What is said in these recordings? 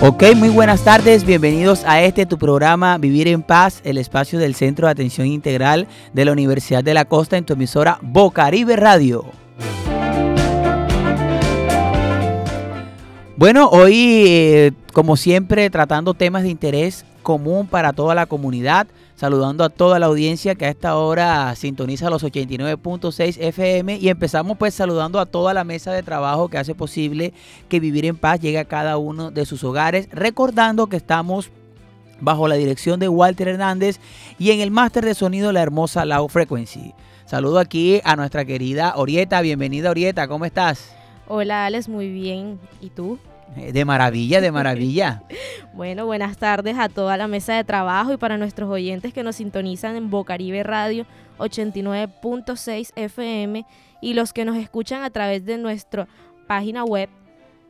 Ok, muy buenas tardes, bienvenidos a este tu programa Vivir en Paz, el espacio del Centro de Atención Integral de la Universidad de la Costa en tu emisora Bocaribe Radio. Bueno, hoy eh, como siempre tratando temas de interés común para toda la comunidad, saludando a toda la audiencia que a esta hora sintoniza los 89.6 FM y empezamos pues saludando a toda la mesa de trabajo que hace posible que Vivir en Paz llegue a cada uno de sus hogares, recordando que estamos bajo la dirección de Walter Hernández y en el máster de sonido la hermosa Low Frequency. Saludo aquí a nuestra querida Orieta, bienvenida Orieta, ¿cómo estás? Hola Alex, muy bien. ¿Y tú? Eh, de maravilla, de maravilla. bueno, buenas tardes a toda la mesa de trabajo y para nuestros oyentes que nos sintonizan en Bocaribe Radio 89.6 FM y los que nos escuchan a través de nuestra página web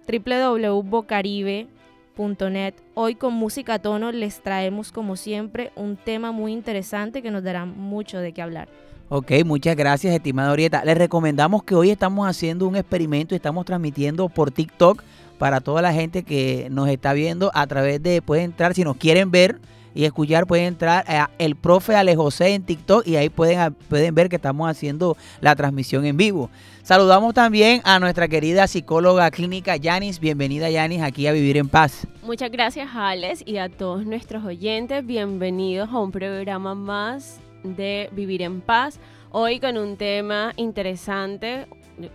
www.bocaribe.net. Hoy con música a tono les traemos como siempre un tema muy interesante que nos dará mucho de qué hablar. Ok, muchas gracias, estimada Orieta. Les recomendamos que hoy estamos haciendo un experimento y estamos transmitiendo por TikTok para toda la gente que nos está viendo a través de, pueden entrar, si nos quieren ver y escuchar, pueden entrar a el profe Ale José en TikTok y ahí pueden, pueden ver que estamos haciendo la transmisión en vivo. Saludamos también a nuestra querida psicóloga clínica Yanis. Bienvenida Yanis aquí a Vivir en Paz. Muchas gracias Alex y a todos nuestros oyentes. Bienvenidos a un programa más de Vivir en Paz. Hoy con un tema interesante.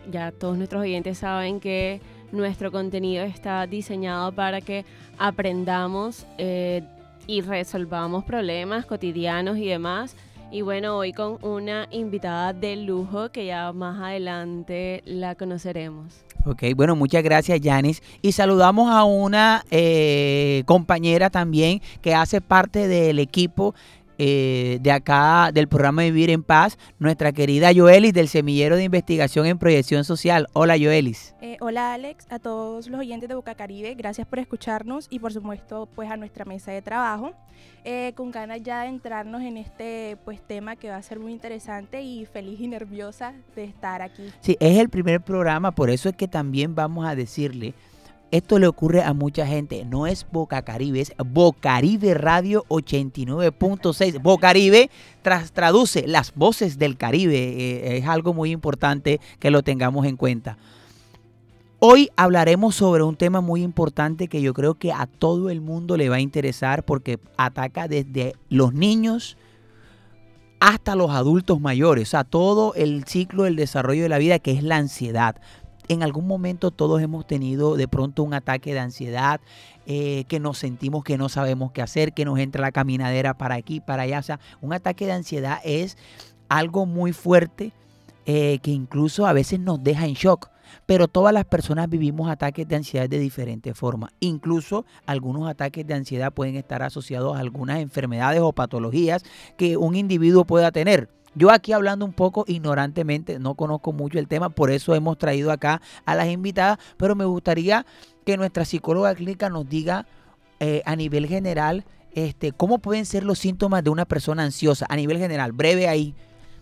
Ya todos nuestros oyentes saben que nuestro contenido está diseñado para que aprendamos eh, y resolvamos problemas cotidianos y demás. Y bueno, hoy con una invitada de lujo que ya más adelante la conoceremos. Ok, bueno, muchas gracias Yanis. Y saludamos a una eh, compañera también que hace parte del equipo eh, de acá del programa Vivir en Paz, nuestra querida Joelis del Semillero de Investigación en Proyección Social. Hola Joelis. Eh, hola Alex, a todos los oyentes de Boca Caribe, gracias por escucharnos y por supuesto pues a nuestra mesa de trabajo. Eh, con ganas ya de entrarnos en este pues tema que va a ser muy interesante y feliz y nerviosa de estar aquí. Sí, es el primer programa, por eso es que también vamos a decirle esto le ocurre a mucha gente. No es Boca Caribe, es Bocaribe Radio 89.6. Bocaribe tras, traduce las voces del Caribe. Eh, es algo muy importante que lo tengamos en cuenta. Hoy hablaremos sobre un tema muy importante que yo creo que a todo el mundo le va a interesar porque ataca desde los niños hasta los adultos mayores, o sea, todo el ciclo del desarrollo de la vida que es la ansiedad en algún momento todos hemos tenido de pronto un ataque de ansiedad, eh, que nos sentimos que no sabemos qué hacer, que nos entra la caminadera para aquí, para allá. O sea, un ataque de ansiedad es algo muy fuerte eh, que incluso a veces nos deja en shock. Pero todas las personas vivimos ataques de ansiedad de diferentes formas. Incluso algunos ataques de ansiedad pueden estar asociados a algunas enfermedades o patologías que un individuo pueda tener. Yo aquí hablando un poco ignorantemente, no conozco mucho el tema, por eso hemos traído acá a las invitadas, pero me gustaría que nuestra psicóloga clínica nos diga eh, a nivel general este, cómo pueden ser los síntomas de una persona ansiosa, a nivel general, breve ahí.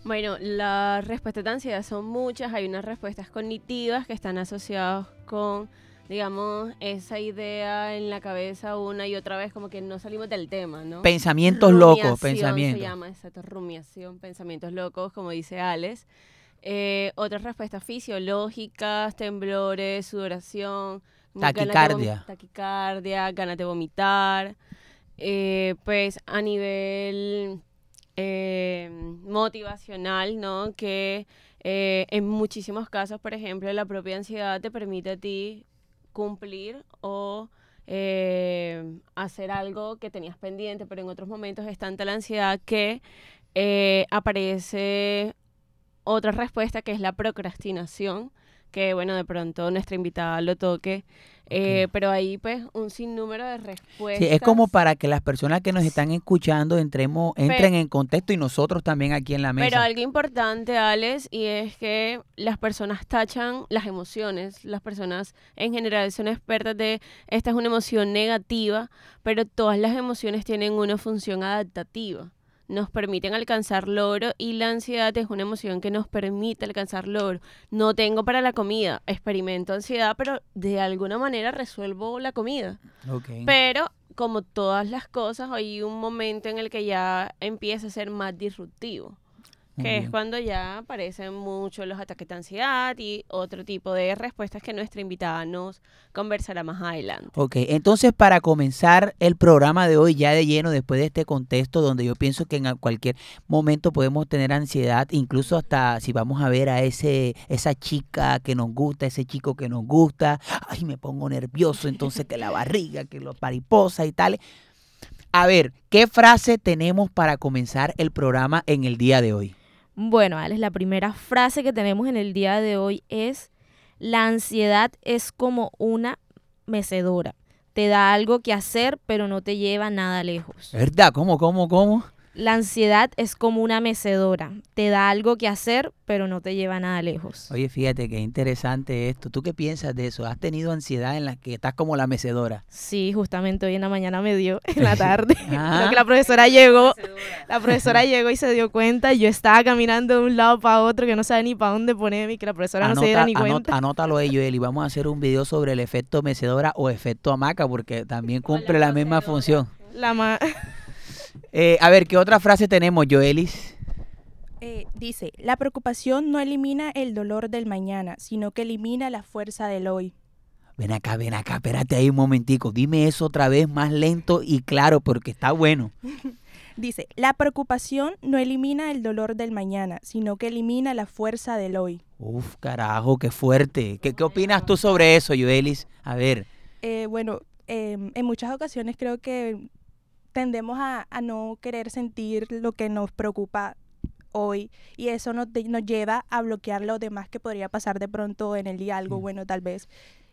Bueno, las respuestas de ansiedad son muchas, hay unas respuestas cognitivas que están asociadas con digamos, esa idea en la cabeza una y otra vez, como que no salimos del tema, ¿no? Pensamientos locos, pensamientos. Se llama, exacto, rumiación, pensamientos locos, como dice Alex. Eh, otras respuestas fisiológicas, temblores, sudoración. Taquicardia. taquicardia, ganas de vomitar. Eh, pues a nivel eh, motivacional, ¿no? Que en muchísimos casos, por ejemplo, la propia ansiedad te permite a ti cumplir o eh, hacer algo que tenías pendiente, pero en otros momentos es tanta la ansiedad que eh, aparece otra respuesta que es la procrastinación, que bueno, de pronto nuestra invitada lo toque. Eh, pero ahí pues un sinnúmero de respuestas. Sí, es como para que las personas que nos están escuchando entremos, entren en contexto y nosotros también aquí en la mesa. Pero algo importante, Alex, y es que las personas tachan las emociones. Las personas en general son expertas de esta es una emoción negativa, pero todas las emociones tienen una función adaptativa. Nos permiten alcanzar logro y la ansiedad es una emoción que nos permite alcanzar logro. No tengo para la comida, experimento ansiedad, pero de alguna manera resuelvo la comida. Pero como todas las cosas, hay un momento en el que ya empieza a ser más disruptivo. Muy que es bien. cuando ya aparecen mucho los ataques de ansiedad y otro tipo de respuestas que nuestra invitada nos conversará más adelante. Ok, entonces para comenzar el programa de hoy ya de lleno, después de este contexto donde yo pienso que en cualquier momento podemos tener ansiedad, incluso hasta si vamos a ver a ese esa chica que nos gusta, ese chico que nos gusta, ay, me pongo nervioso, entonces que la barriga, que los mariposas y tal. A ver, ¿qué frase tenemos para comenzar el programa en el día de hoy? Bueno, Alex, la primera frase que tenemos en el día de hoy es, la ansiedad es como una mecedora. Te da algo que hacer, pero no te lleva nada lejos. ¿Verdad? ¿Cómo, cómo, cómo? La ansiedad es como una mecedora. Te da algo que hacer, pero no te lleva nada lejos. Oye, fíjate qué interesante esto. ¿Tú qué piensas de eso? ¿Has tenido ansiedad en la que estás como la mecedora? Sí, justamente hoy en la mañana me dio, en la tarde. Ah. Creo que la profesora llegó, la profesora llegó y se dio cuenta. Yo estaba caminando de un lado para otro que no sabía ni para dónde ponerme y que la profesora no se diera ni anota- cuenta. anótalo ahí, Joel, y vamos a hacer un video sobre el efecto mecedora o efecto hamaca, porque también cumple la misma función. La ma- Eh, a ver, ¿qué otra frase tenemos, Joelis? Eh, dice, la preocupación no elimina el dolor del mañana, sino que elimina la fuerza del hoy. Ven acá, ven acá, espérate ahí un momentico. Dime eso otra vez más lento y claro, porque está bueno. Dice, la preocupación no elimina el dolor del mañana, sino que elimina la fuerza del hoy. Uf, carajo, qué fuerte. ¿Qué, qué opinas tú sobre eso, Joelis? A ver, Eh, bueno, em, en muchas ocasiones creo que tendemos a, a no querer sentir lo que nos preocupa hoy y eso nos, de- nos lleva a bloquear lo demás que podría pasar de pronto en el día, algo Mm. bueno tal vez.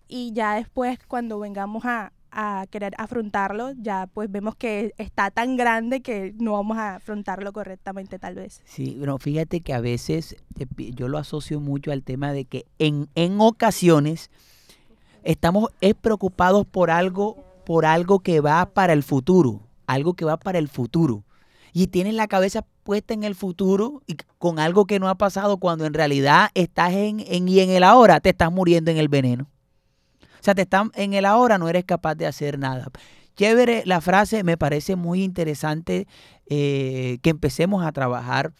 Y ya después cuando vengamos a, a querer afrontarlo, ya pues vemos que está tan grande que no vamos a afrontarlo correctamente tal vez. Sí, bueno, fíjate que a veces yo lo asocio mucho al tema de que en, en ocasiones estamos es preocupados por algo, por algo que va para el futuro, algo que va para el futuro. Y tienes la cabeza puesta en el futuro y con algo que no ha pasado cuando en realidad estás en, en y en el ahora te estás muriendo en el veneno. O sea, te están en el ahora no eres capaz de hacer nada. Chévere la frase, me parece muy interesante eh, que empecemos a trabajar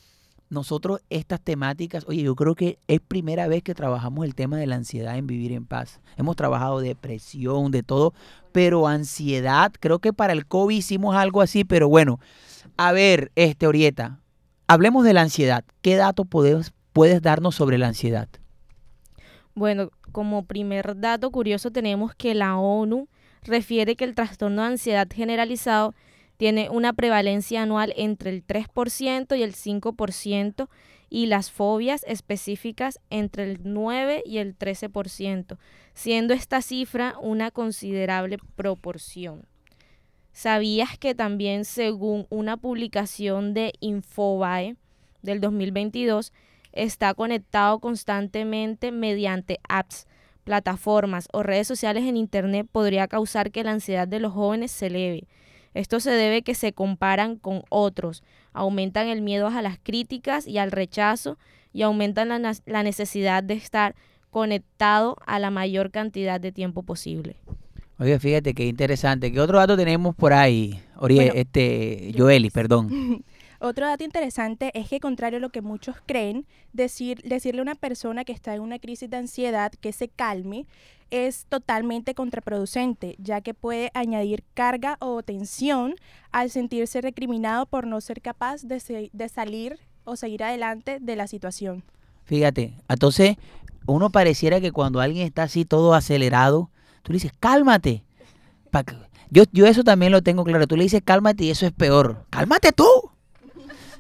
nosotros estas temáticas. Oye, yo creo que es primera vez que trabajamos el tema de la ansiedad en vivir en paz. Hemos trabajado depresión, de todo, pero ansiedad, creo que para el COVID hicimos algo así, pero bueno, a ver, este Orieta, hablemos de la ansiedad. ¿Qué dato puedes, puedes darnos sobre la ansiedad? Bueno, como primer dato curioso tenemos que la ONU refiere que el trastorno de ansiedad generalizado tiene una prevalencia anual entre el 3% y el 5% y las fobias específicas entre el 9 y el 13%, siendo esta cifra una considerable proporción. ¿Sabías que también según una publicación de Infobae del 2022 está conectado constantemente mediante apps, plataformas o redes sociales en Internet podría causar que la ansiedad de los jóvenes se eleve? Esto se debe que se comparan con otros, aumentan el miedo a las críticas y al rechazo y aumentan la, la necesidad de estar conectado a la mayor cantidad de tiempo posible. Oye, fíjate qué interesante. ¿Qué otro dato tenemos por ahí? Bueno, este, Joeli, perdón. Otro dato interesante es que contrario a lo que muchos creen, decir, decirle a una persona que está en una crisis de ansiedad que se calme es totalmente contraproducente, ya que puede añadir carga o tensión al sentirse recriminado por no ser capaz de, salir o seguir adelante de la situación. Fíjate, entonces uno pareciera que cuando alguien está así todo acelerado, tú le dices, cálmate. Yo, yo eso también lo tengo claro. Tú le dices, cálmate y eso es peor. Cálmate tú.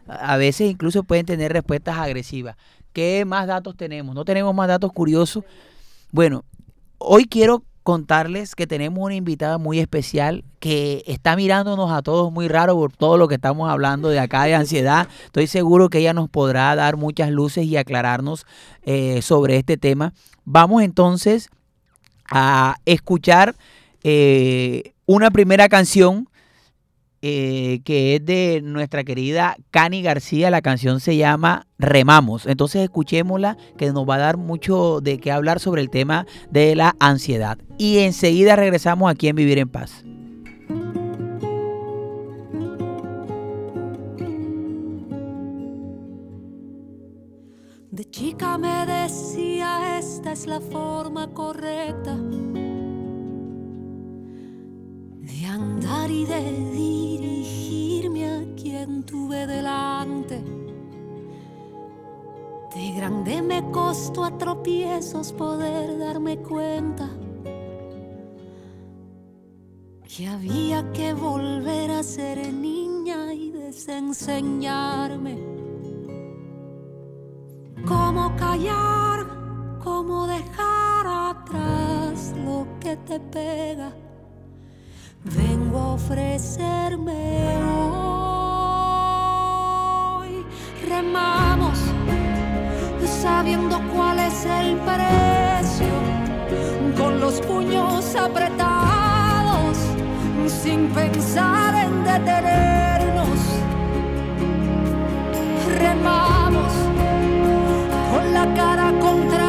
A veces incluso pueden tener respuestas agresivas. ¿Qué más datos tenemos? No tenemos más datos curiosos. Bueno, hoy quiero contarles que tenemos una invitada muy especial que está mirándonos a todos muy raro por todo lo que estamos hablando de acá de ansiedad. Estoy seguro que ella nos podrá dar muchas luces y aclararnos eh, sobre este tema. Vamos entonces a escuchar eh, una primera canción eh, que es de nuestra querida Cani García. La canción se llama Remamos. Entonces escuchémosla, que nos va a dar mucho de qué hablar sobre el tema de la ansiedad. Y enseguida regresamos aquí en Vivir en Paz. De chica me decía, esta es la forma correcta de andar y de dirigirme a quien tuve delante. De grande me costó a tropiezos poder darme cuenta que había que volver a ser niña y desenseñarme cómo callar, cómo dejar atrás lo que te pega vengo a ofrecerme hoy. Remamos sabiendo cuál es el precio, con los puños apretados, sin pensar en detenernos. Remamos con la cara contra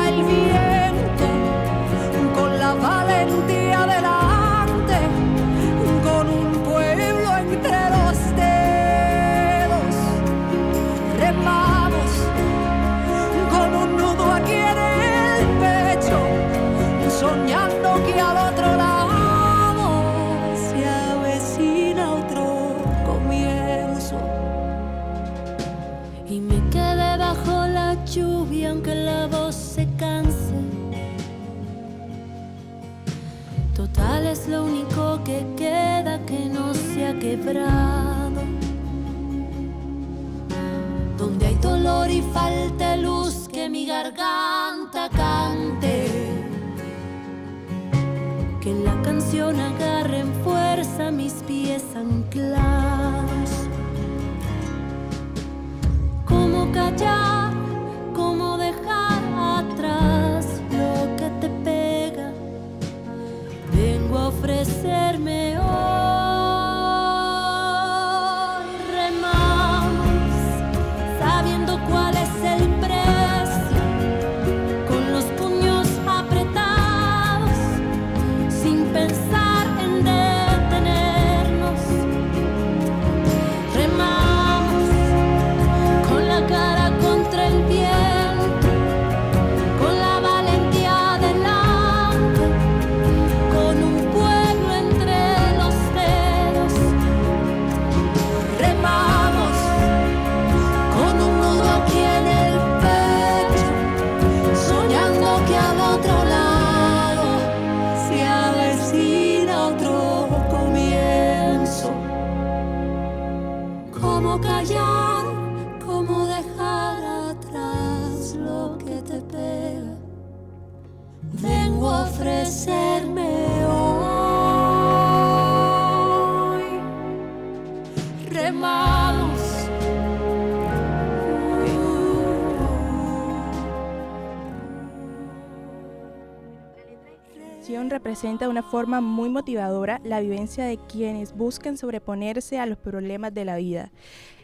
representa de una forma muy motivadora la vivencia de quienes buscan sobreponerse a los problemas de la vida.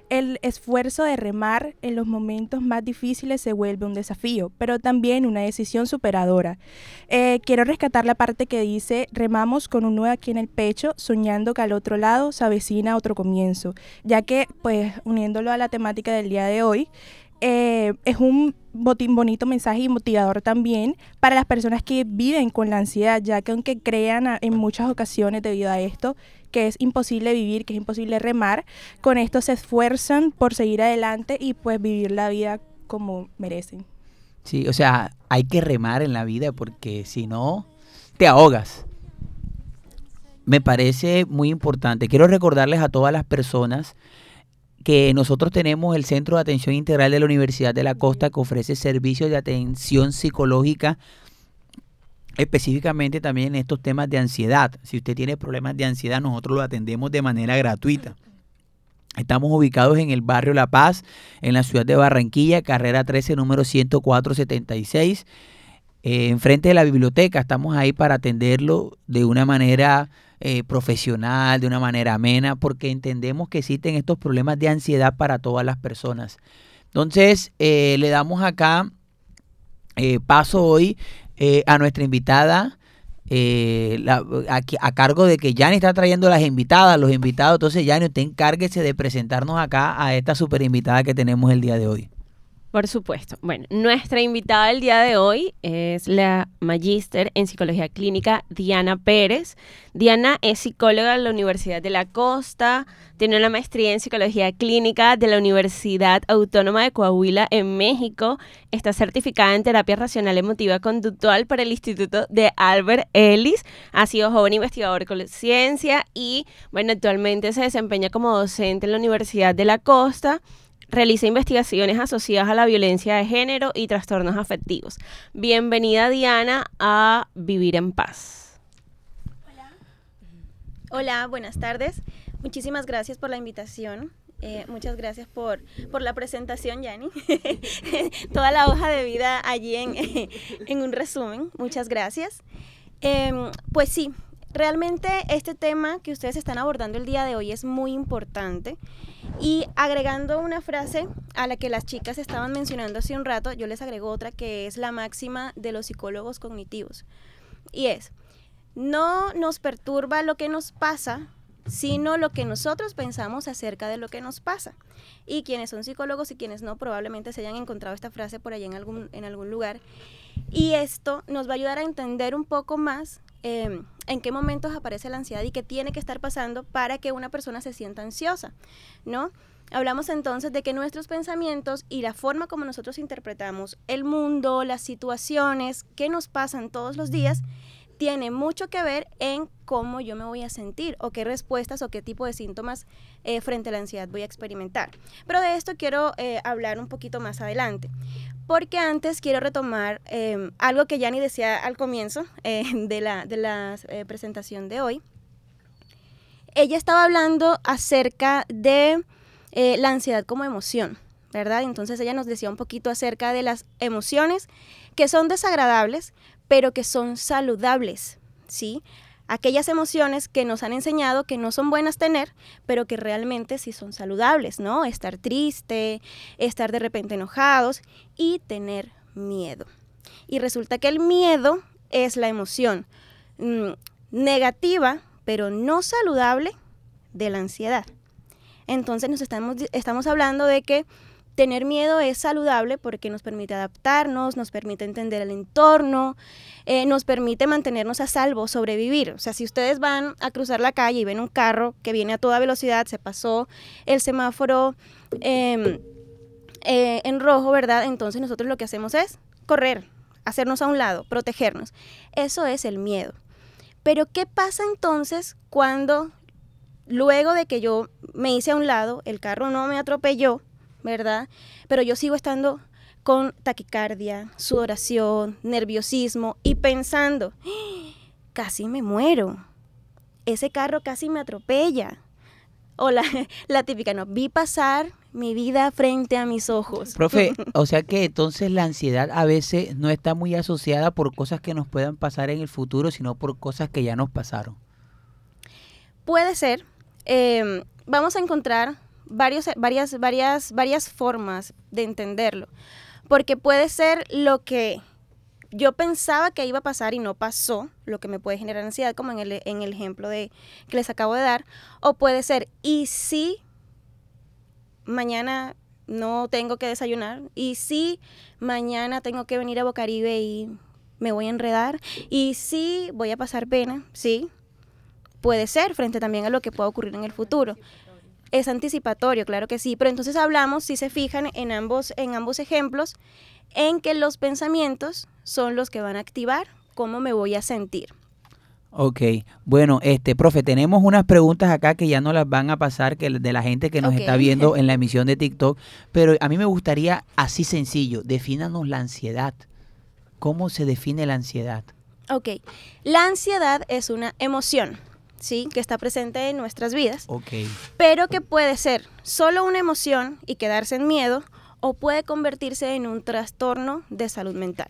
El esfuerzo de remar en los momentos más difíciles se vuelve un desafío, pero también una decisión superadora. Eh, quiero rescatar la parte que dice, remamos con un nudo aquí en el pecho, soñando que al otro lado se avecina otro comienzo, ya que, pues, uniéndolo a la temática del día de hoy, eh, es un bonito mensaje y motivador también para las personas que viven con la ansiedad, ya que aunque crean en muchas ocasiones debido a esto que es imposible vivir, que es imposible remar, con esto se esfuerzan por seguir adelante y pues vivir la vida como merecen. Sí, o sea, hay que remar en la vida porque si no, te ahogas. Me parece muy importante. Quiero recordarles a todas las personas que nosotros tenemos el Centro de Atención Integral de la Universidad de la Costa que ofrece servicios de atención psicológica específicamente también en estos temas de ansiedad. Si usted tiene problemas de ansiedad, nosotros lo atendemos de manera gratuita. Estamos ubicados en el barrio La Paz, en la ciudad de Barranquilla, carrera 13, número 10476. eh, enfrente de la biblioteca. Estamos ahí para atenderlo de una manera eh, profesional, de una manera amena, porque entendemos que existen estos problemas de ansiedad para todas las personas. Entonces, eh, le damos acá eh, paso hoy eh, a nuestra invitada. eh, la- a cargo de que Yanni está trayendo las invitadas, los invitados. Entonces, Yanni, usted encárguese de presentarnos acá a esta super invitada que tenemos el día de hoy. Por supuesto. Bueno, nuestra invitada el día de hoy es la magíster en psicología clínica Diana Pérez. Diana es psicóloga de la Universidad de la Costa, tiene una maestría en psicología clínica de la Universidad Autónoma de Coahuila en México, está certificada en terapia racional emotiva conductual para el Instituto de Albert Ellis, ha sido joven investigador con ciencia y, bueno, actualmente se desempeña como docente en la Universidad de la Costa realiza investigaciones asociadas a la violencia de género y trastornos afectivos. Bienvenida Diana a Vivir en Paz. Hola, buenas tardes. Muchísimas gracias por la invitación. Eh, muchas gracias por, por la presentación, Yanni. Toda la hoja de vida allí en, en un resumen. Muchas gracias. Em, pues sí, realmente este tema que ustedes están abordando el día de hoy es muy importante. Y agregando una frase a la que las chicas estaban mencionando hace un rato, yo les agrego otra que es la máxima de los psicólogos cognitivos. Y es, no nos perturba lo que nos pasa, sino lo que nosotros pensamos acerca de lo que nos pasa. Y quienes son psicólogos y quienes no, probablemente se hayan encontrado esta frase por allá en algún, en algún lugar. Y esto nos va a ayudar a entender un poco más eh, en qué momentos aparece la ansiedad y qué tiene que estar pasando para que una persona se sienta ansiosa, ¿no? Hablamos entonces de que nuestros pensamientos y la forma como nosotros interpretamos el mundo, las situaciones que nos pasan todos los días, tiene mucho que ver en cómo yo me voy a sentir o qué respuestas o qué tipo de síntomas eh, frente a la ansiedad voy a experimentar. Pero de esto quiero eh, hablar un poquito más adelante. Porque antes quiero retomar eh, algo que Yanni decía al comienzo eh, de la, de la presentación de hoy. Ella estaba hablando acerca de la ansiedad como emoción, ¿verdad? Entonces ella nos decía un poquito acerca de las emociones que son desagradables, pero que son saludables, ¿sí? Aquellas emociones que nos han enseñado que no son buenas tener, pero que realmente sí son saludables, ¿no? Estar triste, estar de repente enojados y tener miedo. Y resulta que el miedo es la emoción mm, negativa, pero no saludable de la ansiedad. Entonces nos estamos, estamos hablando de que tener miedo es saludable porque nos permite adaptarnos, nos permite entender el entorno, eh, nos permite mantenernos a salvo, sobrevivir. O sea, si ustedes van a cruzar la calle y ven un carro que viene a toda velocidad, se pasó el semáforo eh, eh, en rojo, ¿verdad? Entonces nosotros lo que hacemos es correr, hacernos a un lado, protegernos. Eso es el miedo. Pero ¿qué pasa entonces cuando luego de que yo me hice a un lado, el carro no me atropelló, ¿verdad? Pero yo sigo estando con taquicardia, sudoración, nerviosismo y pensando, "¡Ah! casi me muero. Ese carro casi me atropella. O la, la típica, no, vi pasar mi vida frente a mis ojos. Profe, o sea que entonces la ansiedad a veces no está muy asociada por cosas que nos puedan pasar en el futuro, sino por cosas que ya nos pasaron. Puede ser. eh, vamos a encontrar varios, varias, varias, varias formas de entenderlo. Porque puede ser lo que yo pensaba que iba a pasar y no pasó, lo que me puede generar ansiedad, como en el, en el ejemplo de, que les acabo de dar. O puede ser, ¿y si mañana no tengo que desayunar? ¿Y si mañana tengo que venir a Bocaribe y me voy a enredar? ¿Y si voy a pasar pena? Sí, puede ser frente también a lo que pueda ocurrir en el futuro. Es anticipatorio, claro que sí, pero entonces hablamos, si se fijan, en ambos, en ambos ejemplos, en que los pensamientos son los que van a activar cómo me voy a sentir. Ok, bueno, este, profe, tenemos unas preguntas acá que ya no las van a pasar que de la gente que nos está viendo en la emisión de TikTok, pero a mí me gustaría así sencillo, defínanos la ansiedad. ¿Cómo se define la ansiedad? Ok, la ansiedad es una emoción, ¿sí? Que está presente en nuestras vidas, pero que puede ser solo una emoción y quedarse en miedo o puede convertirse en un trastorno de salud mental.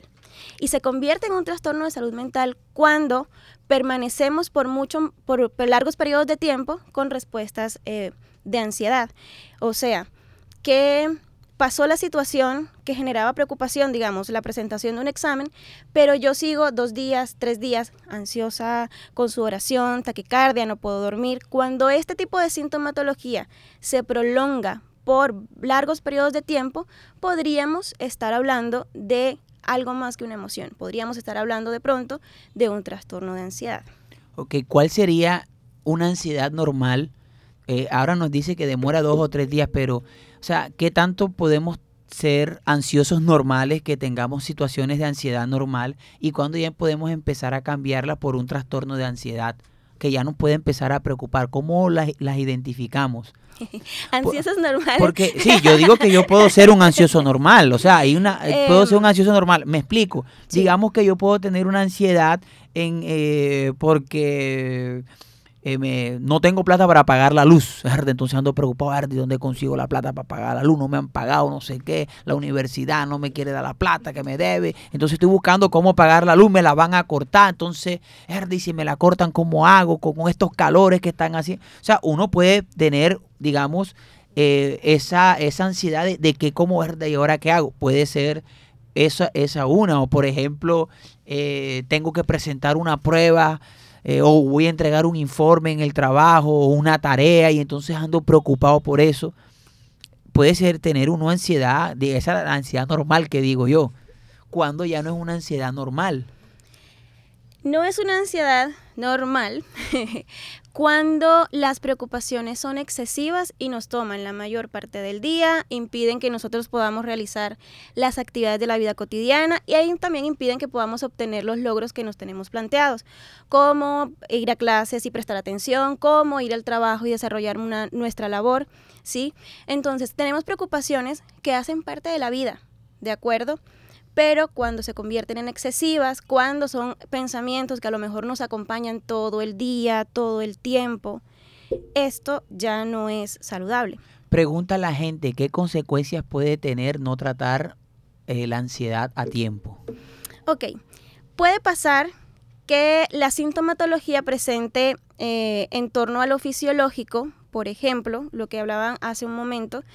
y se convierte en un trastorno de salud mental cuando permanecemos por, mucho, por, largos periodos de tiempo con respuestas eh, de ansiedad. O sea, que pasó la situación que generaba preocupación, digamos, la presentación de un examen, pero yo sigo dos días, tres días ansiosa con sudoración, taquicardia, no puedo dormir. Cuando este tipo de sintomatología se prolonga por largos periodos de tiempo, podríamos estar hablando de algo más que una emoción. Podríamos estar hablando de pronto de un trastorno de ansiedad. Ok, ¿cuál sería una ansiedad normal? Eh, ahora nos dice que demora dos o tres días, pero, sea, ¿qué tanto podemos ser ansiosos normales, que tengamos situaciones de ansiedad normal y cuándo ya podemos empezar a cambiarla por un trastorno de ansiedad que ya nos puede empezar a preocupar? ¿Cómo las, las identificamos? Ansiosos normales. Porque sí, yo digo que yo puedo ser un ansioso normal, o sea, hay una eh, puedo ser un em, ansioso normal. Me explico. Digamos que yo puedo tener una ansiedad en eh, porque eh, no tengo plata para pagar la luz. Entonces ando preocupado, ¿de dónde consigo la plata para pagar la luz? No me han pagado, no sé qué. La universidad no me quiere dar la plata que me debe. Entonces estoy buscando cómo pagar la luz, me la van a cortar. Entonces, y si me la cortan, ¿cómo hago con estos calores que están así? O sea, uno puede tener, digamos, eh, esa, esa ansiedad de, que cómo es y ahora qué hago. Puede ser esa, esa una. O por ejemplo, eh, tengo que presentar una prueba eh, o voy a entregar un informe en el trabajo o una tarea y entonces ando preocupado por eso. Puede ser tener una ansiedad, de esa ansiedad normal que digo yo, cuando ya no es una ansiedad normal. No es una ansiedad normal cuando las preocupaciones son excesivas y nos toman la mayor parte del día, impiden que nosotros podamos realizar las actividades de la vida cotidiana y ahí también impiden que podamos obtener los logros que nos tenemos planteados, como ir a clases y prestar atención, como ir al trabajo y desarrollar nuestra labor, ¿sí? Entonces, tenemos preocupaciones que hacen parte de la vida, ¿de acuerdo? Pero cuando se convierten en excesivas, cuando son pensamientos que a lo mejor nos acompañan todo el día, todo el tiempo, esto ya no es saludable. Pregunta a la gente, ¿qué consecuencias puede tener no tratar eh, la ansiedad a tiempo? Ok, puede pasar que la sintomatología presente eh, en torno a lo fisiológico por ejemplo, lo que hablaban hace un momento,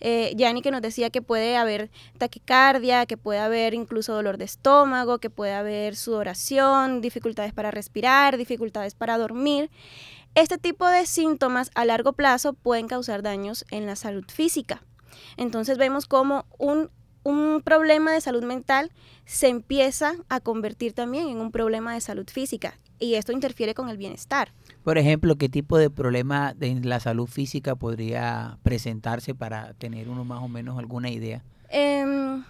eh, Yanni que nos decía que puede haber taquicardia, que puede haber incluso dolor de estómago, que puede haber sudoración, dificultades para respirar, dificultades para dormir. Este tipo de síntomas a largo plazo pueden causar daños en la salud física. Entonces vemos como un un problema de salud mental se empieza a convertir también en un problema de salud física y esto interfiere con el bienestar. Por ejemplo, ¿qué tipo de problema de la salud física podría presentarse para tener uno más o menos alguna idea? Em,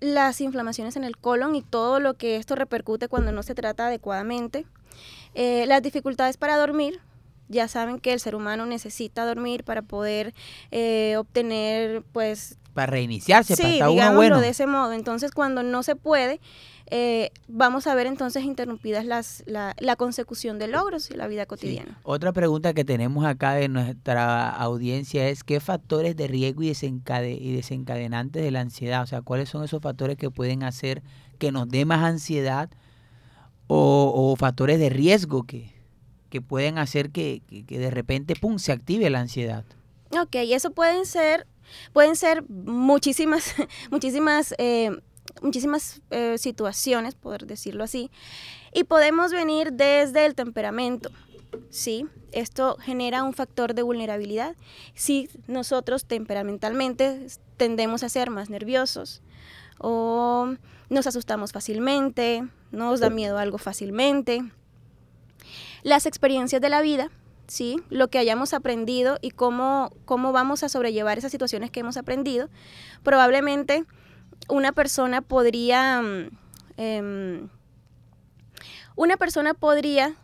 las inflamaciones en el colon y todo lo que esto repercute cuando no se trata adecuadamente. Eh, las dificultades para dormir, ya saben que el ser humano necesita dormir para poder eh, obtener, pues... Para reiniciarse, para estar uno bueno. de ese modo. Entonces, cuando no se puede, eh, vamos a ver entonces interrumpidas las, la, consecución de logros y la vida cotidiana. Otra pregunta que tenemos acá de nuestra audiencia es qué factores de riesgo y, y desencadenantes de la ansiedad, o sea, cuáles son esos factores que pueden hacer que nos dé más ansiedad o, factores de riesgo que, que pueden hacer que, de repente pum, se active la ansiedad. Ok, eso pueden ser, pueden ser muchísimas, muchísimas eh, muchísimas eh, situaciones, poder decirlo así, y podemos venir desde el temperamento. ¿sí? Esto genera un factor de vulnerabilidad. Si nosotros temperamentalmente tendemos a ser más nerviosos o nos asustamos fácilmente, nos da miedo algo fácilmente. Las experiencias de la vida, ¿sí? Lo que hayamos aprendido y cómo, cómo vamos a sobrellevar esas situaciones que hemos aprendido, probablemente una persona podría, mm, em, una persona podría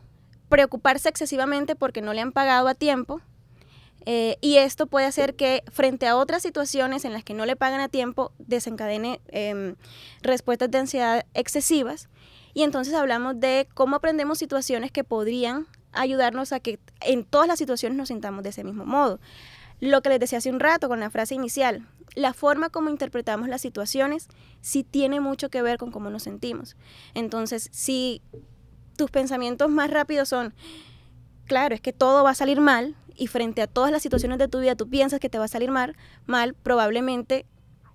preocuparse excesivamente porque no le han pagado a tiempo eh, y esto puede hacer que frente a otras situaciones en las que no le pagan a tiempo desencadene em, respuestas de ansiedad excesivas y entonces hablamos de cómo aprendemos situaciones que podrían ayudarnos a que en todas las situaciones nos sintamos de ese mismo modo. Lo que les decía hace un rato con la frase inicial, la forma como interpretamos las situaciones sí tiene mucho que ver con cómo nos sentimos. Entonces, si tus pensamientos más rápidos son, claro, es que todo va a salir mal, y frente a todas las situaciones de tu vida tú piensas que te va a salir mal, mal probablemente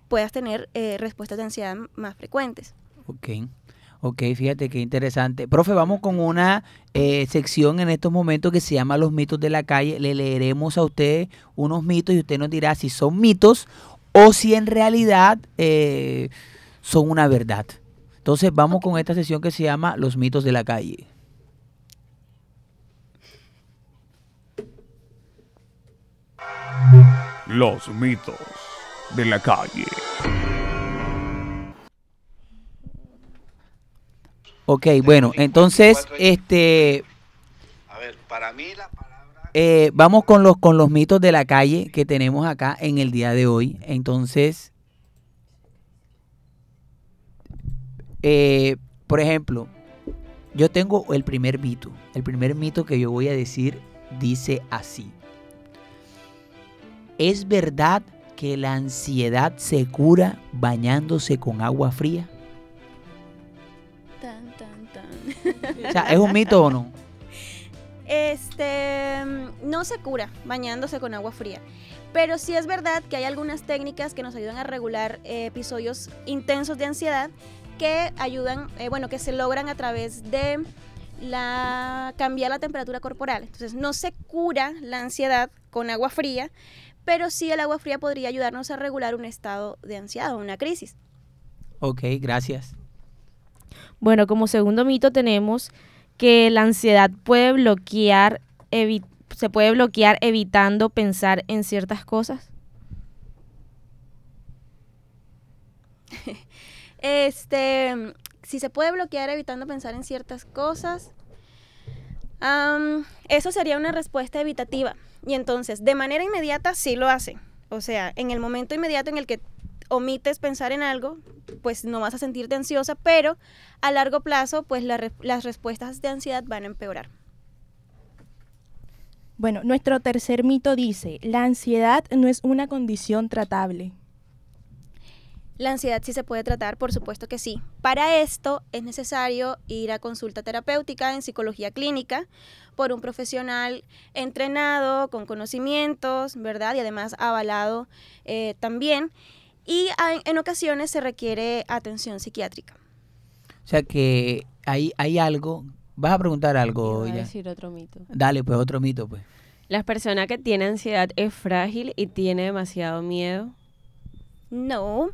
puedas tener eh, respuestas de ansiedad más frecuentes. Ok. Ok, fíjate qué interesante. Profe, vamos con una eh, sección en estos momentos que se llama Los mitos de la calle. Le leeremos a usted unos mitos y usted nos dirá si son mitos o si en realidad eh, son una verdad. Entonces vamos con esta sección que se llama Los mitos de la calle. Los mitos de la calle. Ok, bueno, entonces, este, A ver, para mí la palabra... eh, vamos con los con los mitos de la calle que tenemos acá en el día de hoy. Entonces, eh, por ejemplo, yo tengo el primer mito. El primer mito que yo voy a decir dice así. ¿Es verdad que la ansiedad se cura bañándose con agua fría? O sea, ¿es un mito o no? Este no se cura bañándose con agua fría. Pero sí es verdad que hay algunas técnicas que nos ayudan a regular eh, episodios intensos de ansiedad que ayudan, eh, bueno, que se logran a través de la cambiar la temperatura corporal. Entonces no se cura la ansiedad con agua fría, pero sí el agua fría podría ayudarnos a regular un estado de ansiedad o una crisis. Ok, gracias. Bueno, como segundo mito tenemos que la ansiedad puede bloquear, se puede bloquear evitando pensar en ciertas cosas. Este, si se puede bloquear evitando pensar en ciertas cosas, eso sería una respuesta evitativa. Y entonces, de manera inmediata, sí lo hace. O sea, en el momento inmediato en el que omites pensar en algo, pues no vas a sentirte ansiosa, pero a largo plazo, pues la las respuestas de ansiedad van a empeorar. Bueno, nuestro tercer mito dice, la ansiedad no es una condición tratable. La ansiedad sí se puede tratar, por supuesto que sí. Para esto es necesario ir a consulta terapéutica en psicología clínica por un profesional entrenado, con conocimientos, ¿verdad? Y además avalado eh, también. Y hay- en ocasiones se requiere atención psiquiátrica. O sea que hay, hay algo. ¿Vas a preguntar algo? Iba a decir otro mito. Dale, pues otro mito, pues. La persona que tiene ansiedad es frágil y tiene demasiado miedo. No.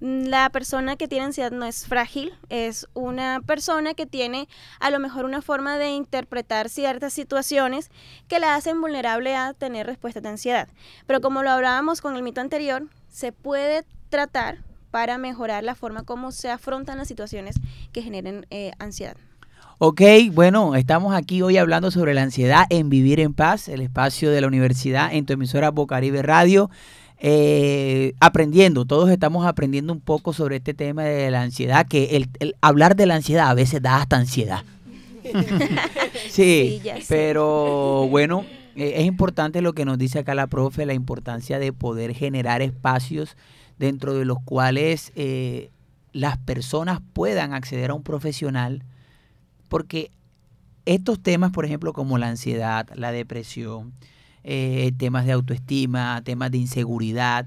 La persona que tiene ansiedad no es frágil, es una persona que tiene a lo mejor una forma de interpretar ciertas situaciones que la hacen vulnerable a tener respuestas de ansiedad. Pero como lo hablábamos con el mito anterior, se puede tratar para mejorar la forma como se afrontan las situaciones que generen eh, ansiedad. Ok, bueno, estamos aquí hoy hablando sobre la ansiedad en Vivir en Paz, el espacio de la universidad en tu emisora Bocaribe Radio. Eh, aprendiendo, todos estamos aprendiendo un poco sobre este tema de la ansiedad, que el, el hablar de la ansiedad a veces da hasta ansiedad. sí, Sí, pero bueno, eh, es importante lo que nos dice acá la profe, la importancia de poder generar espacios dentro de los cuales eh, las personas puedan acceder a un profesional, porque estos temas, por ejemplo, como la ansiedad, la depresión, eh, temas de autoestima, temas de inseguridad,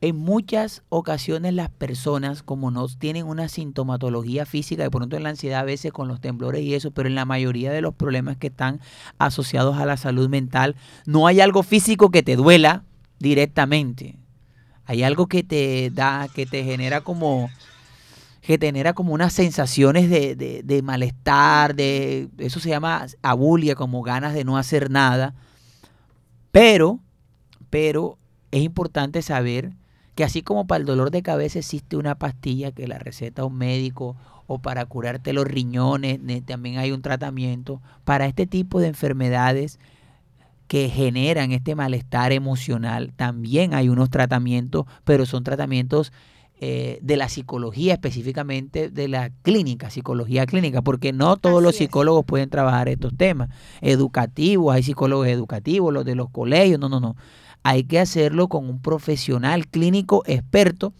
en muchas ocasiones las personas, como no tienen una sintomatología física, de pronto en la ansiedad a veces con los temblores y eso, pero en la mayoría de los problemas que están asociados a la salud mental, no hay algo físico que te duela directamente. Hay algo que te da, que te genera como, que genera como unas sensaciones de, de- de malestar, de eso se llama abulia, como ganas de no hacer nada. Pero, pero es importante saber que así como para el dolor de cabeza existe una pastilla que la receta un médico o para curarte los riñones, ne- también hay un tratamiento para este tipo de enfermedades que generan este malestar emocional, también hay unos tratamientos, pero son tratamientos eh, de la psicología, específicamente de la clínica, psicología clínica, porque no todos los es. psicólogos pueden trabajar estos temas educativos, hay psicólogos educativos, los de los colegios, no, no, no. hay que hacerlo con un profesional clínico experto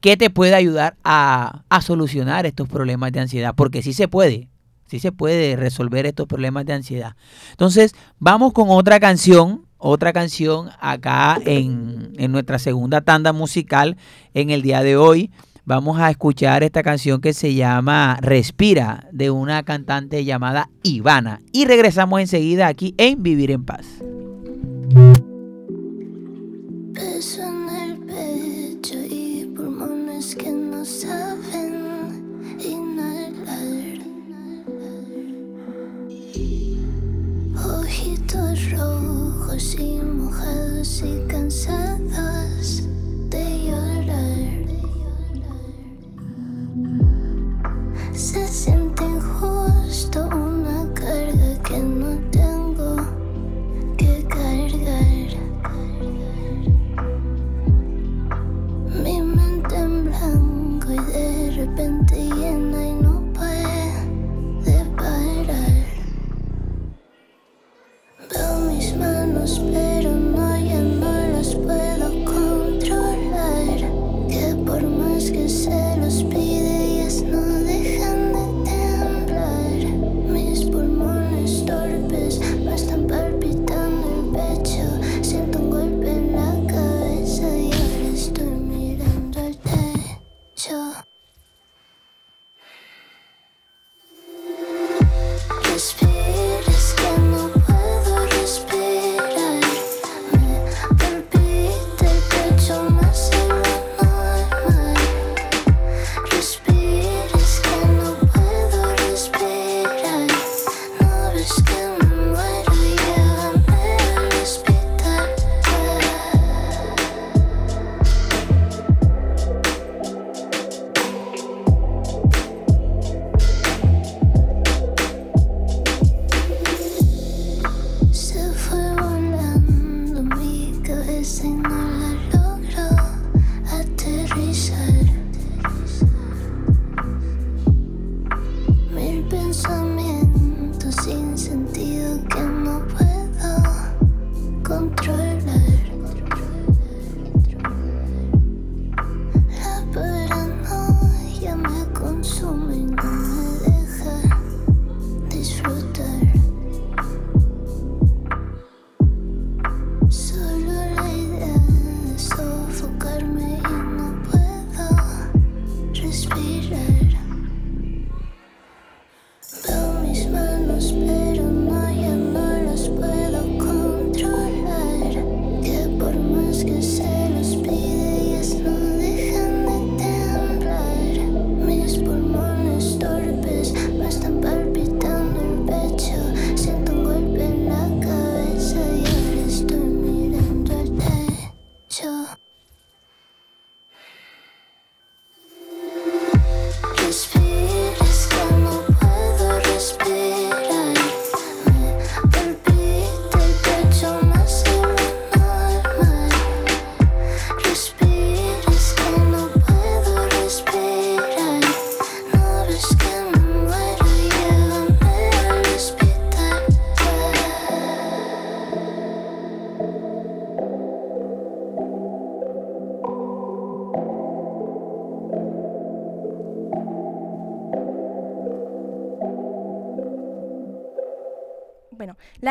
que te pueda ayudar a, a solucionar estos problemas de ansiedad, porque sí se puede, sí se puede resolver estos problemas de ansiedad. Entonces, vamos con otra canción, otra canción acá en, en nuestra segunda tanda musical en el día de hoy. Vamos a escuchar esta canción que se llama Respira de una cantante llamada Ivana. Y regresamos enseguida aquí en Vivir en Paz. Rojos y mojados y cansados de llorar. Se siente injusto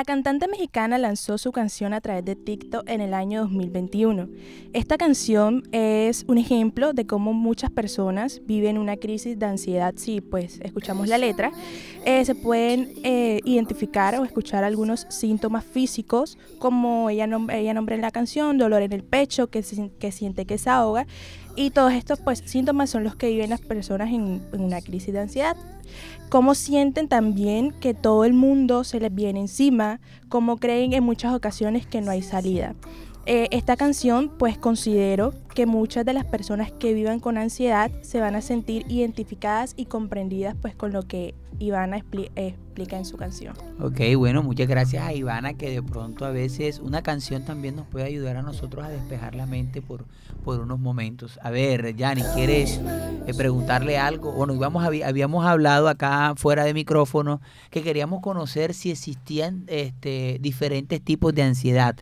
la cantante mexicana lanzó su canción a través de TikTok en el año 2021. Esta canción es un ejemplo de cómo muchas personas viven una crisis de ansiedad. Si pues escuchamos la letra, eh, se pueden eh, identificar o escuchar algunos síntomas físicos, como ella, nom- ella nombra en la canción, dolor en el pecho, que siente que se ahoga. Y todos estos pues, síntomas son los que viven las personas en- una crisis de ansiedad cómo sienten también que todo el mundo se les viene encima, cómo creen en muchas ocasiones que no hay salida. Eh, esta canción, pues considero que muchas de las personas que vivan con ansiedad se van a sentir identificadas y comprendidas pues con lo que Ivana expli- explica en su canción. Ok, bueno, muchas gracias a Ivana que de pronto a veces una canción también nos puede ayudar a nosotros a despejar la mente por, por unos momentos. A ver, Yanni, ¿quieres eh, preguntarle algo? Bueno, íbamos, habíamos hablado acá fuera de micrófono que queríamos conocer si existían este, diferentes tipos de ansiedad.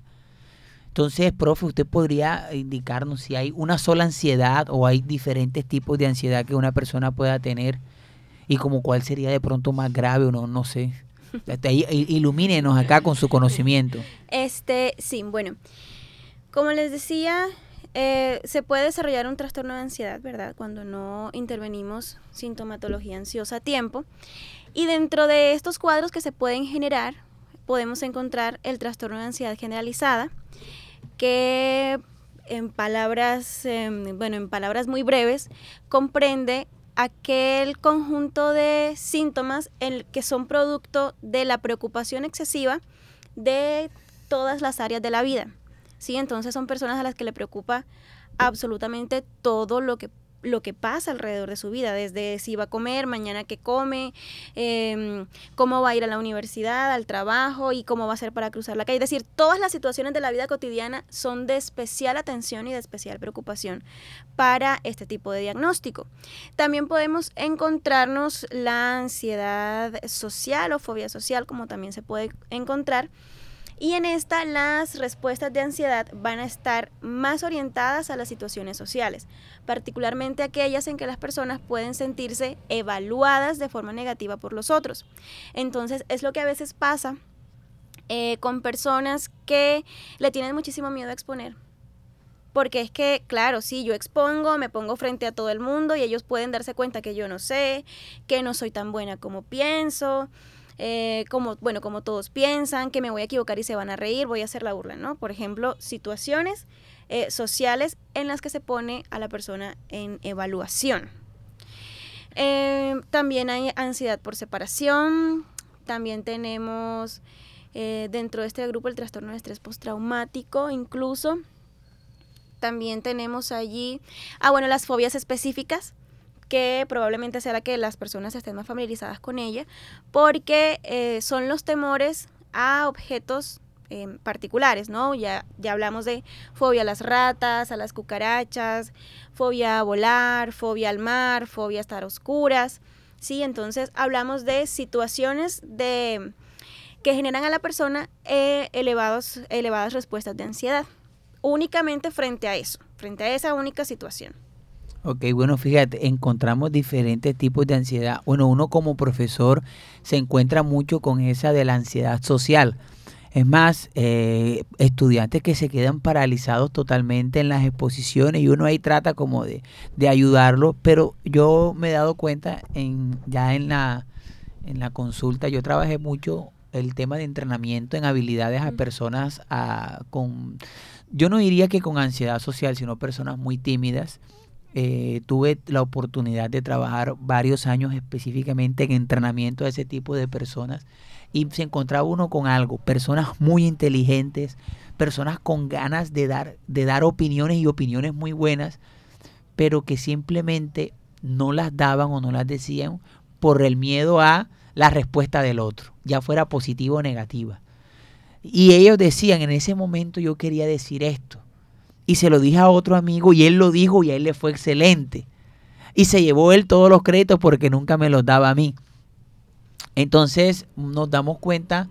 Entonces, profe, usted podría indicarnos si hay una sola ansiedad o hay diferentes tipos de ansiedad que una persona pueda tener y como cuál sería de pronto más grave o no, no sé. Este, Ilumínenos acá con su conocimiento. Este, sí, bueno. Como les decía, eh, se puede desarrollar un trastorno de ansiedad, ¿verdad? Cuando no intervenimos sintomatología ansiosa a tiempo. Y dentro de estos cuadros que se pueden generar, podemos encontrar el trastorno de ansiedad generalizada, que en palabras, em, bueno, en palabras muy breves, comprende aquel conjunto de síntomas en que son producto de la preocupación excesiva de todas las áreas de la vida. ¿sí? Entonces son personas a las que le preocupa absolutamente todo lo que lo que pasa alrededor de su vida, desde si va a comer, mañana qué come, em, cómo va a ir a la universidad, al trabajo y cómo va a ser para cruzar la calle. Es decir, todas las situaciones de la vida cotidiana son de especial atención y de especial preocupación para este tipo de diagnóstico. También podemos encontrarnos la ansiedad social o fobia social, como también se puede encontrar. Y en esta las respuestas de ansiedad van a estar más orientadas a las situaciones sociales, particularmente aquellas en que las personas pueden sentirse evaluadas de forma negativa por los otros. Entonces es lo que a veces pasa eh, con personas que le tienen muchísimo miedo a exponer. Porque es que, claro, sí, yo expongo, me pongo frente a todo el mundo y ellos pueden darse cuenta que yo no sé, que no soy tan buena como pienso, eh, como, bueno, como todos piensan, que me voy a equivocar y se van a reír, voy a hacer la burla, ¿no? Por ejemplo, situaciones eh, sociales en las que se pone a la persona en evaluación. Eh, también hay ansiedad por separación, también tenemos dentro de este grupo el trastorno de estrés postraumático, incluso. También tenemos allí, ah, bueno, las fobias específicas, que probablemente sea la que las personas estén más familiarizadas con ella, porque eh, son los temores a objetos eh, particulares, ¿no? Ya, ya hablamos de fobia a las ratas, a las cucarachas, fobia a volar, fobia al mar, fobia a estar a oscuras, ¿sí? Entonces hablamos de situaciones de, que generan a la persona eh, elevados, elevadas respuestas de ansiedad, únicamente frente a eso, frente a esa única situación. Ok, bueno, fíjate, encontramos diferentes tipos de ansiedad. Bueno, uno como profesor se encuentra mucho con esa de la ansiedad social. Es más, eh, estudiantes que se quedan paralizados totalmente en las exposiciones y uno ahí trata como de, de ayudarlo, pero yo me he dado cuenta en, ya en la, en la consulta, yo trabajé mucho el tema de entrenamiento en habilidades a personas a, con, yo no diría que con ansiedad social, sino personas muy tímidas. Eh, tuve la oportunidad de trabajar varios años específicamente en entrenamiento de ese tipo de personas y se encontraba uno con algo, personas muy inteligentes, personas con ganas de dar, de dar opiniones y opiniones muy buenas, pero que simplemente no las daban o no las decían por el miedo a la respuesta del otro, ya fuera positiva o negativa. Y ellos decían, en ese momento yo quería decir esto. Y se lo dije a otro amigo y él lo dijo y a él le fue excelente. Y se llevó él todos los créditos porque nunca me los daba a mí. Entonces nos damos cuenta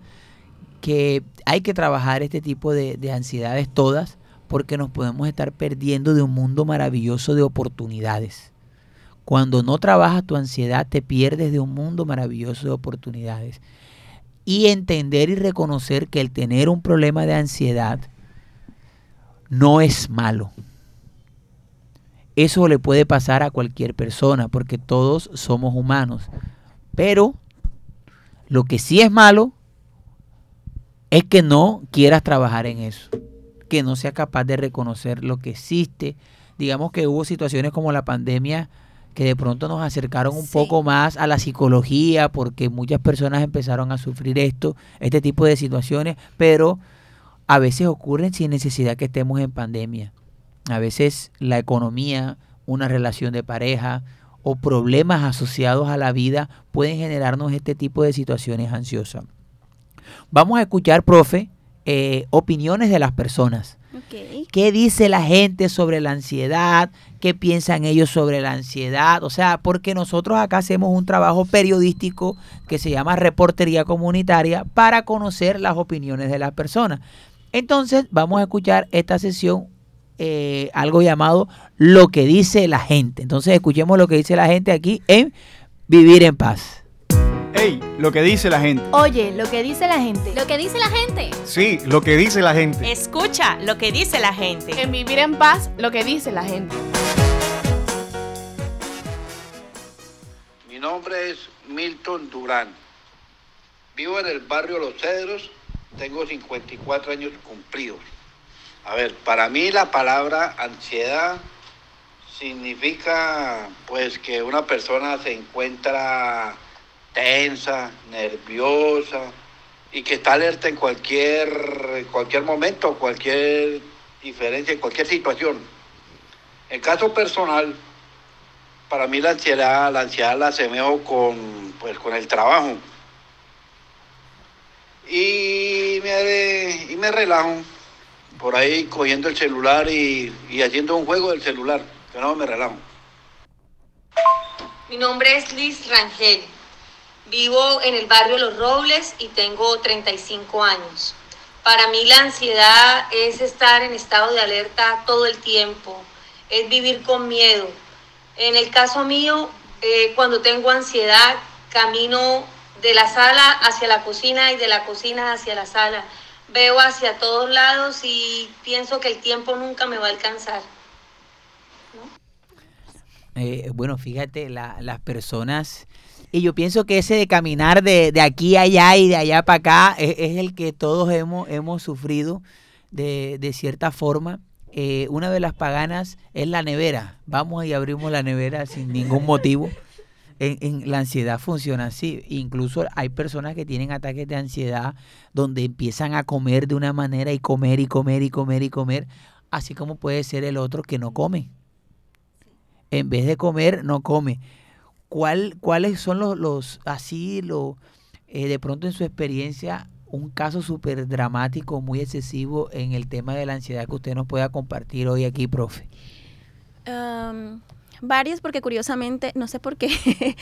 que hay que trabajar este tipo de, de ansiedades todas porque nos podemos estar perdiendo de un mundo maravilloso de oportunidades. Cuando no trabajas tu ansiedad te pierdes de un mundo maravilloso de oportunidades. Y entender y reconocer que el tener un problema de ansiedad no es malo. Eso le puede pasar a cualquier persona porque todos somos humanos. Pero lo que sí es malo es que no quieras trabajar en eso. Que no seas capaz de reconocer lo que existe. Digamos que hubo situaciones como la pandemia que de pronto nos acercaron un Sí. poco más a la psicología porque muchas personas empezaron a sufrir esto, este tipo de situaciones, pero a veces ocurren sin necesidad que estemos en pandemia. A veces la economía, una relación de pareja o problemas asociados a la vida pueden generarnos este tipo de situaciones ansiosas. Vamos a escuchar, profe, eh, opiniones de las personas. ¿Qué dice la gente sobre la ansiedad? ¿Qué piensan ellos sobre la ansiedad? O sea, porque nosotros acá hacemos un trabajo periodístico que se llama reportería comunitaria para conocer las opiniones de las personas. Entonces vamos a escuchar esta sesión, eh, algo llamado Lo que dice la gente. Entonces escuchemos lo que dice la gente aquí en Vivir en Paz. Hey, lo que dice la gente. Oye, lo que dice la gente. Lo que dice la gente. Sí, lo que dice la gente. Escucha lo que dice la gente. En Vivir en Paz, lo que dice la gente. Mi nombre es Milton Durán. Vivo en el barrio Los Cedros, tengo 54 años cumplidos. A ver, para mí la palabra ansiedad significa pues que una persona se encuentra tensa, nerviosa y que está alerta en cualquier, cualquier momento, cualquier diferencia, en cualquier situación. En caso personal, para mí la ansiedad, la ansiedad la asemejo con, pues, con el trabajo. Y me, y me relajo por ahí cogiendo el celular y, y haciendo un juego del celular, que no me relajo. Mi nombre es Liz Rangel. Vivo en el barrio Los Robles y tengo 35 años. Para mí la ansiedad es estar en estado de alerta todo el tiempo, es vivir con miedo. En el caso mío, eh, cuando tengo ansiedad, camino de la sala hacia la cocina y de la cocina hacia la sala. Veo hacia todos lados y pienso que el tiempo nunca me va a alcanzar. Eh, bueno, fíjate, la- las personas, y yo pienso que ese de caminar de, de aquí a allá y de allá para acá es, es el que todos hemos, hemos sufrido de, de cierta forma. Eh, una de las paganas es la nevera. Vamos y abrimos la nevera sin ningún motivo. En, la ansiedad funciona así. Incluso hay personas que tienen ataques de ansiedad donde empiezan a comer de una manera y comer y comer y comer y comer, así como puede ser el otro que no come en vez de comer, no come. ¿Cuál, ¿Cuáles son los, los así, lo, eh, de pronto en su experiencia, un caso súper dramático, muy excesivo en el tema de la ansiedad que usted nos pueda compartir hoy aquí, profe? Varios porque curiosamente, no sé por qué,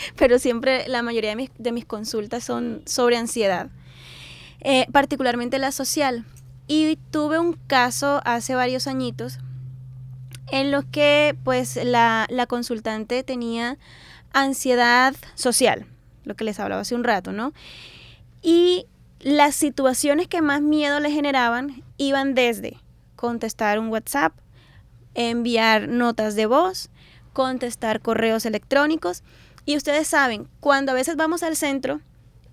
pero siempre la mayoría de mis, de mis consultas son sobre ansiedad, eh, particularmente la social. Y tuve un caso hace varios añitos en los que pues la, la consultante tenía ansiedad social, lo que les hablaba hace un rato, ¿no? Y las situaciones que más miedo le generaban iban desde contestar un WhatsApp, enviar notas de voz, contestar correos electrónicos. Y ustedes saben, cuando a veces vamos al centro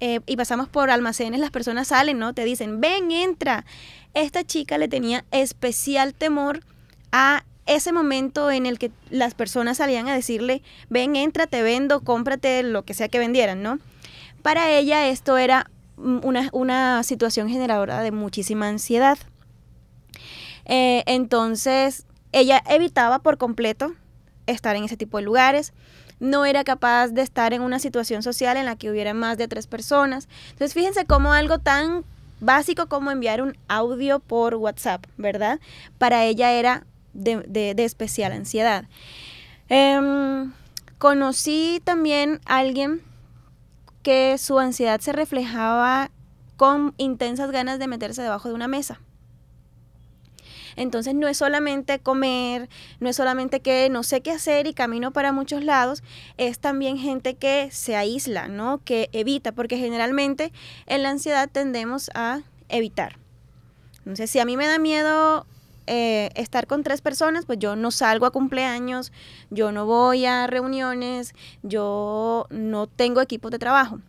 eh, y pasamos por almacenes, las personas salen, ¿no? Te dicen, ven, entra. Esta chica le tenía especial temor a ese momento en el que las personas salían a decirle, ven, entra, te vendo, cómprate lo que sea que vendieran, ¿no? Para ella esto era una, una situación generadora de muchísima ansiedad. Eh, entonces, ella evitaba por completo estar en ese tipo de lugares. No era capaz de estar en una situación social en la que hubiera más de tres personas. Entonces, fíjense cómo algo tan básico como enviar un audio por WhatsApp, ¿verdad? Para ella era de, de- especial ansiedad. Em, conocí también a alguien que su ansiedad se reflejaba con intensas ganas de meterse debajo de una mesa. Entonces no es solamente comer, no es solamente que no sé qué hacer y camino para muchos lados, es también gente que se aísla, ¿no? Que evita, porque generalmente en la ansiedad tendemos a evitar. Entonces, si a mí me da miedo eh, estar con tres personas, pues yo no salgo a cumpleaños, yo no voy a reuniones, yo no tengo equipos de trabajo.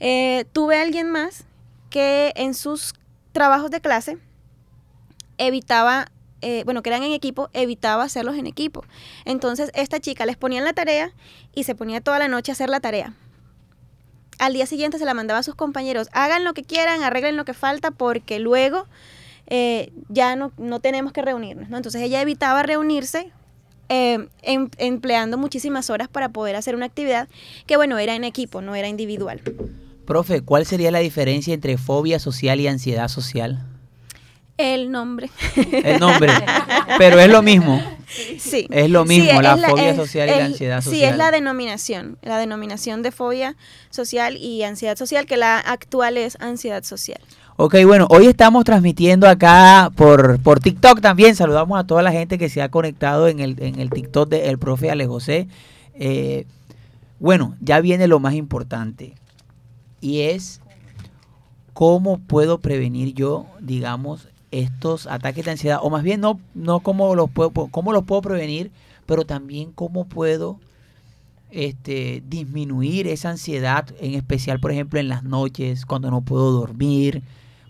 Eh, tuve alguien más que en sus trabajos de clase evitaba, eh, bueno, que eran en equipo, evitaba hacerlos en equipo. Entonces, esta chica les ponía la tarea y se ponía toda la noche a hacer la tarea. Al día siguiente se la mandaba a sus compañeros, hagan lo que quieran, arreglen lo que falta, porque luego eh, ya no, no tenemos que reunirnos. ¿no? Entonces ella evitaba reunirse eh, em- empleando muchísimas horas para poder hacer una actividad que, bueno, era en equipo, no era individual. Profe, ¿cuál sería la diferencia entre fobia social y ansiedad social? El nombre. El nombre. Pero es lo mismo. Sí. Es lo mismo, Sí, la fobia es- social y la ansiedad social. Sí, es la denominación, la denominación de fobia social y ansiedad social, que la actual es ansiedad social. Ok, bueno, hoy estamos transmitiendo acá por, por TikTok también. Saludamos a toda la gente que se ha conectado en el, en el TikTok del profe Ale José. Eh, bueno, ya viene lo más importante y es cómo puedo prevenir yo, digamos, estos ataques de ansiedad, o más bien no, no cómo los puedo, cómo los puedo prevenir, pero también cómo puedo este, disminuir esa ansiedad, en especial, por ejemplo, en las noches, cuando no puedo dormir,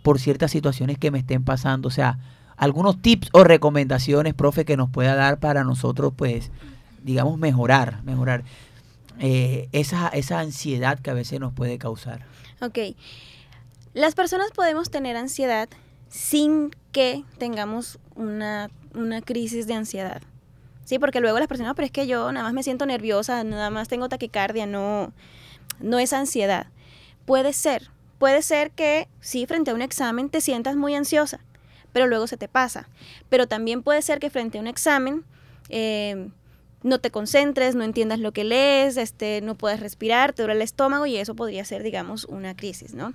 por ciertas situaciones que me estén pasando. O sea, algunos tips o recomendaciones, profe, que nos pueda dar para nosotros, pues, digamos, mejorar, mejorar eh, esa, esa ansiedad que a veces nos puede causar. Ok. Las personas podemos tener ansiedad sin que tengamos una, una crisis de ansiedad. Sí, porque luego las personas, pero es que yo nada más me siento nerviosa, nada más tengo taquicardia, no, no es ansiedad. Puede ser, puede ser que sí, frente a un examen te sientas muy ansiosa, pero luego se te pasa. Pero también puede ser que frente a un examen eh, no te concentres, no entiendas lo que lees, este, no puedes respirar, te duele el estómago y eso podría ser, digamos, una crisis, ¿no?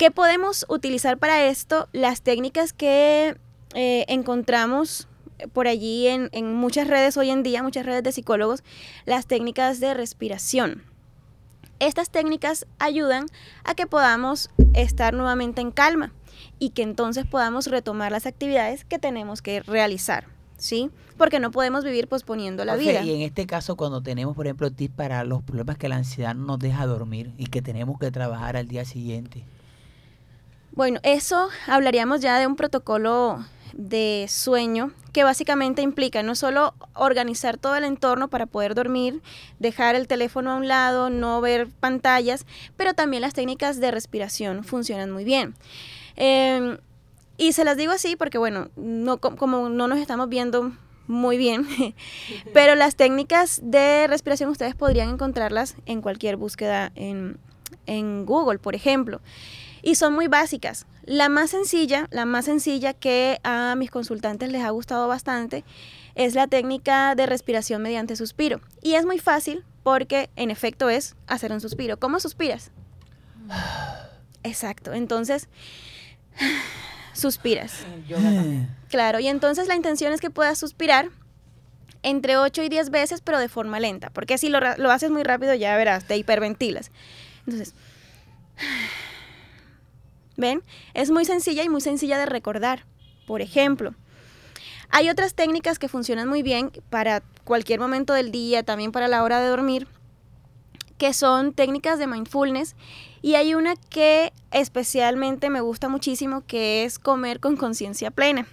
¿Qué podemos utilizar para esto? Las técnicas que eh, encontramos por allí en, en muchas redes hoy en día, muchas redes de psicólogos, las técnicas de respiración. Estas técnicas ayudan a que podamos estar nuevamente en calma y que entonces podamos retomar las actividades que tenemos que realizar, ¿sí? Porque no podemos vivir posponiendo la vida. Y en este caso, cuando tenemos, por ejemplo, tips para los problemas que la ansiedad no nos deja dormir y que tenemos que trabajar al día siguiente. Bueno, eso hablaríamos ya de un protocolo de sueño que básicamente implica no solo organizar todo el entorno para poder dormir, dejar el teléfono a un lado, no ver pantallas, pero también las técnicas de respiración funcionan muy bien. Eh, y se las digo así porque, bueno, no, co- como no nos estamos viendo muy bien, pero las técnicas de respiración ustedes podrían encontrarlas en cualquier búsqueda en, en Google, por ejemplo. Y son muy básicas. La más sencilla, la más sencilla que a mis consultantes les ha gustado bastante, es la técnica de respiración mediante suspiro. Y es muy fácil porque en efecto es hacer un suspiro. ¿Cómo suspiras? Exacto. Entonces, suspiras. Claro, y entonces la intención es que puedas suspirar entre 8 y 10 veces, pero de forma lenta, porque si lo, lo haces muy rápido ya verás, te hiperventilas. Entonces, ¿ven? Es muy sencilla y muy sencilla de recordar. Por ejemplo, hay otras técnicas que funcionan muy bien para cualquier momento del día, también para la hora de dormir, que son técnicas de mindfulness y hay una que especialmente me gusta muchísimo que es comer con conciencia plena.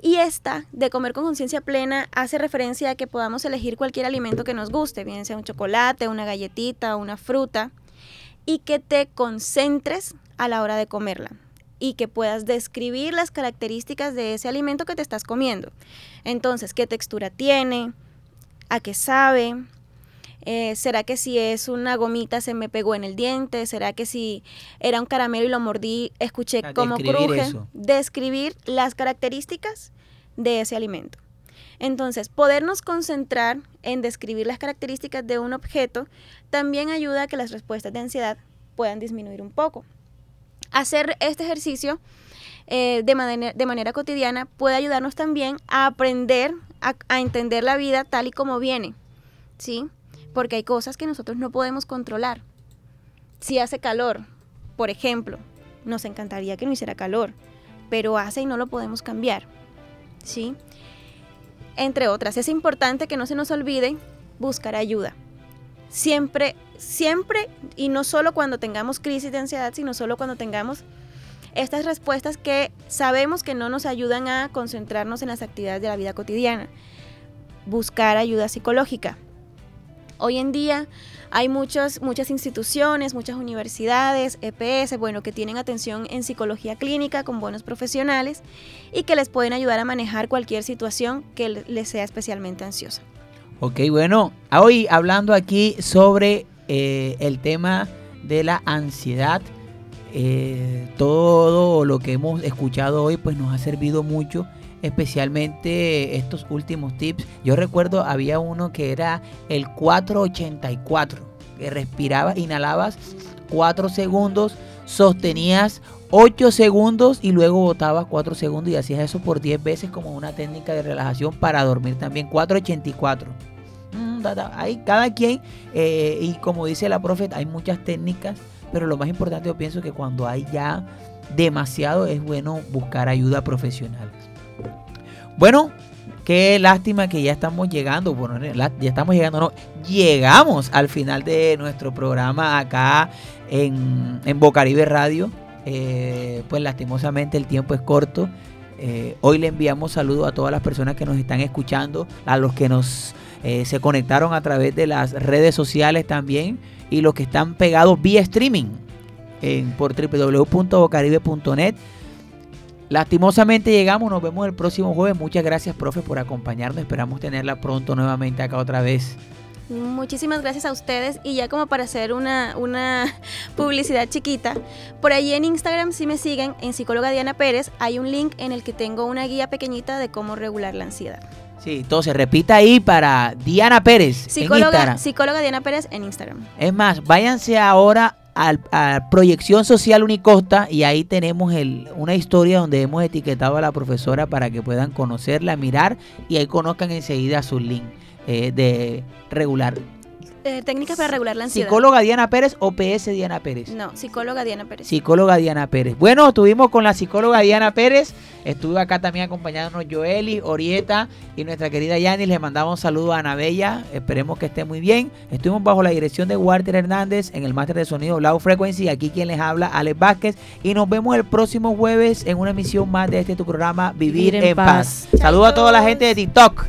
Y esta de comer con conciencia plena hace referencia a que podamos elegir cualquier alimento que nos guste, bien sea un chocolate, una galletita, una fruta, y que te concentres a la hora de comerla y que puedas describir las características de ese alimento que te estás comiendo. Entonces, ¿qué textura tiene? ¿A qué sabe? Eh, ¿Será que si es una gomita se me pegó en el diente? ¿Será que si era un caramelo y lo mordí, escuché sea, cómo cruje? eso. Describir las características de ese alimento. Entonces, podernos concentrar en describir las características de un objeto también ayuda a que las respuestas de ansiedad puedan disminuir un poco. Hacer este ejercicio eh, de, manera, cotidiana puede ayudarnos también a aprender a, a entender la vida tal y como viene, ¿sí? Porque hay cosas que nosotros no podemos controlar. Si hace calor, por ejemplo, nos encantaría que no hiciera calor, pero hace y no lo podemos cambiar, ¿sí? Entre otras, es importante que no se nos olvide buscar ayuda. Siempre, siempre, y no solo cuando tengamos crisis de ansiedad, sino solo cuando tengamos estas respuestas que sabemos que no nos ayudan a concentrarnos en las actividades de la vida cotidiana. Buscar ayuda psicológica. Hoy en día hay muchas, muchas instituciones, muchas universidades, EPS, bueno, que tienen atención en psicología clínica con buenos profesionales y que les pueden ayudar a manejar cualquier situación que le- les sea especialmente ansiosa. Ok, bueno, hoy hablando aquí sobre eh, el tema de la ansiedad, Eh, todo lo que hemos escuchado hoy pues nos ha servido mucho especialmente estos últimos tips. Yo recuerdo había uno que era el 484, que respirabas, inhalabas 4 segundos, sostenías 8 segundos y luego botabas 4 segundos y hacías eso por 10 veces como una técnica de relajación para dormir también. 484. Hay cada quien, eh, y como dice la profeta, hay muchas técnicas, pero lo más importante yo pienso que cuando hay ya demasiado es bueno buscar ayuda profesional. Bueno, qué lástima que ya estamos llegando, bueno, ya estamos llegando, no, llegamos al final de nuestro programa acá en, en Bocaribe Radio. Eh, pues lastimosamente el tiempo es corto. Eh, hoy le enviamos saludos a todas las personas que nos están escuchando, a los que nos eh, se conectaron a través de las redes sociales también y los que están pegados vía streaming en, por www.bocaribe.net. Lastimosamente llegamos, nos vemos el próximo jueves. Muchas gracias, profe, por acompañarnos. Esperamos tenerla pronto nuevamente acá otra vez. Muchísimas gracias a ustedes y ya como para hacer una, una publicidad chiquita, por allí en Instagram si me siguen, en psicóloga Diana Pérez, hay un link en el que tengo una guía pequeñita de cómo regular la ansiedad. Sí, entonces repita ahí para Diana Pérez. Psicóloga, psicóloga Diana Pérez en Instagram. Es más, váyanse ahora a Proyección Social Unicosta y ahí tenemos el, una historia donde hemos etiquetado a la profesora para que puedan conocerla, mirar y ahí conozcan enseguida su link eh, de regular eh, técnicas para regular la ansiedad. ¿Psicóloga Diana Pérez o PS Diana Pérez? No, psicóloga Diana Pérez. Psicóloga Diana Pérez. Bueno, estuvimos con la psicóloga Diana Pérez. Estuvo acá también acompañándonos Joeli, Orieta y nuestra querida Yanis. Le mandamos un saludo a Ana Bella. Esperemos que esté muy bien. Estuvimos bajo la dirección de Walter Hernández en el máster de sonido Low Frequency. Aquí quien les habla, Alex Vázquez. Y nos vemos el próximo jueves en una emisión más de este tu programa Vivir, en, paz. Saludos a toda la gente de TikTok.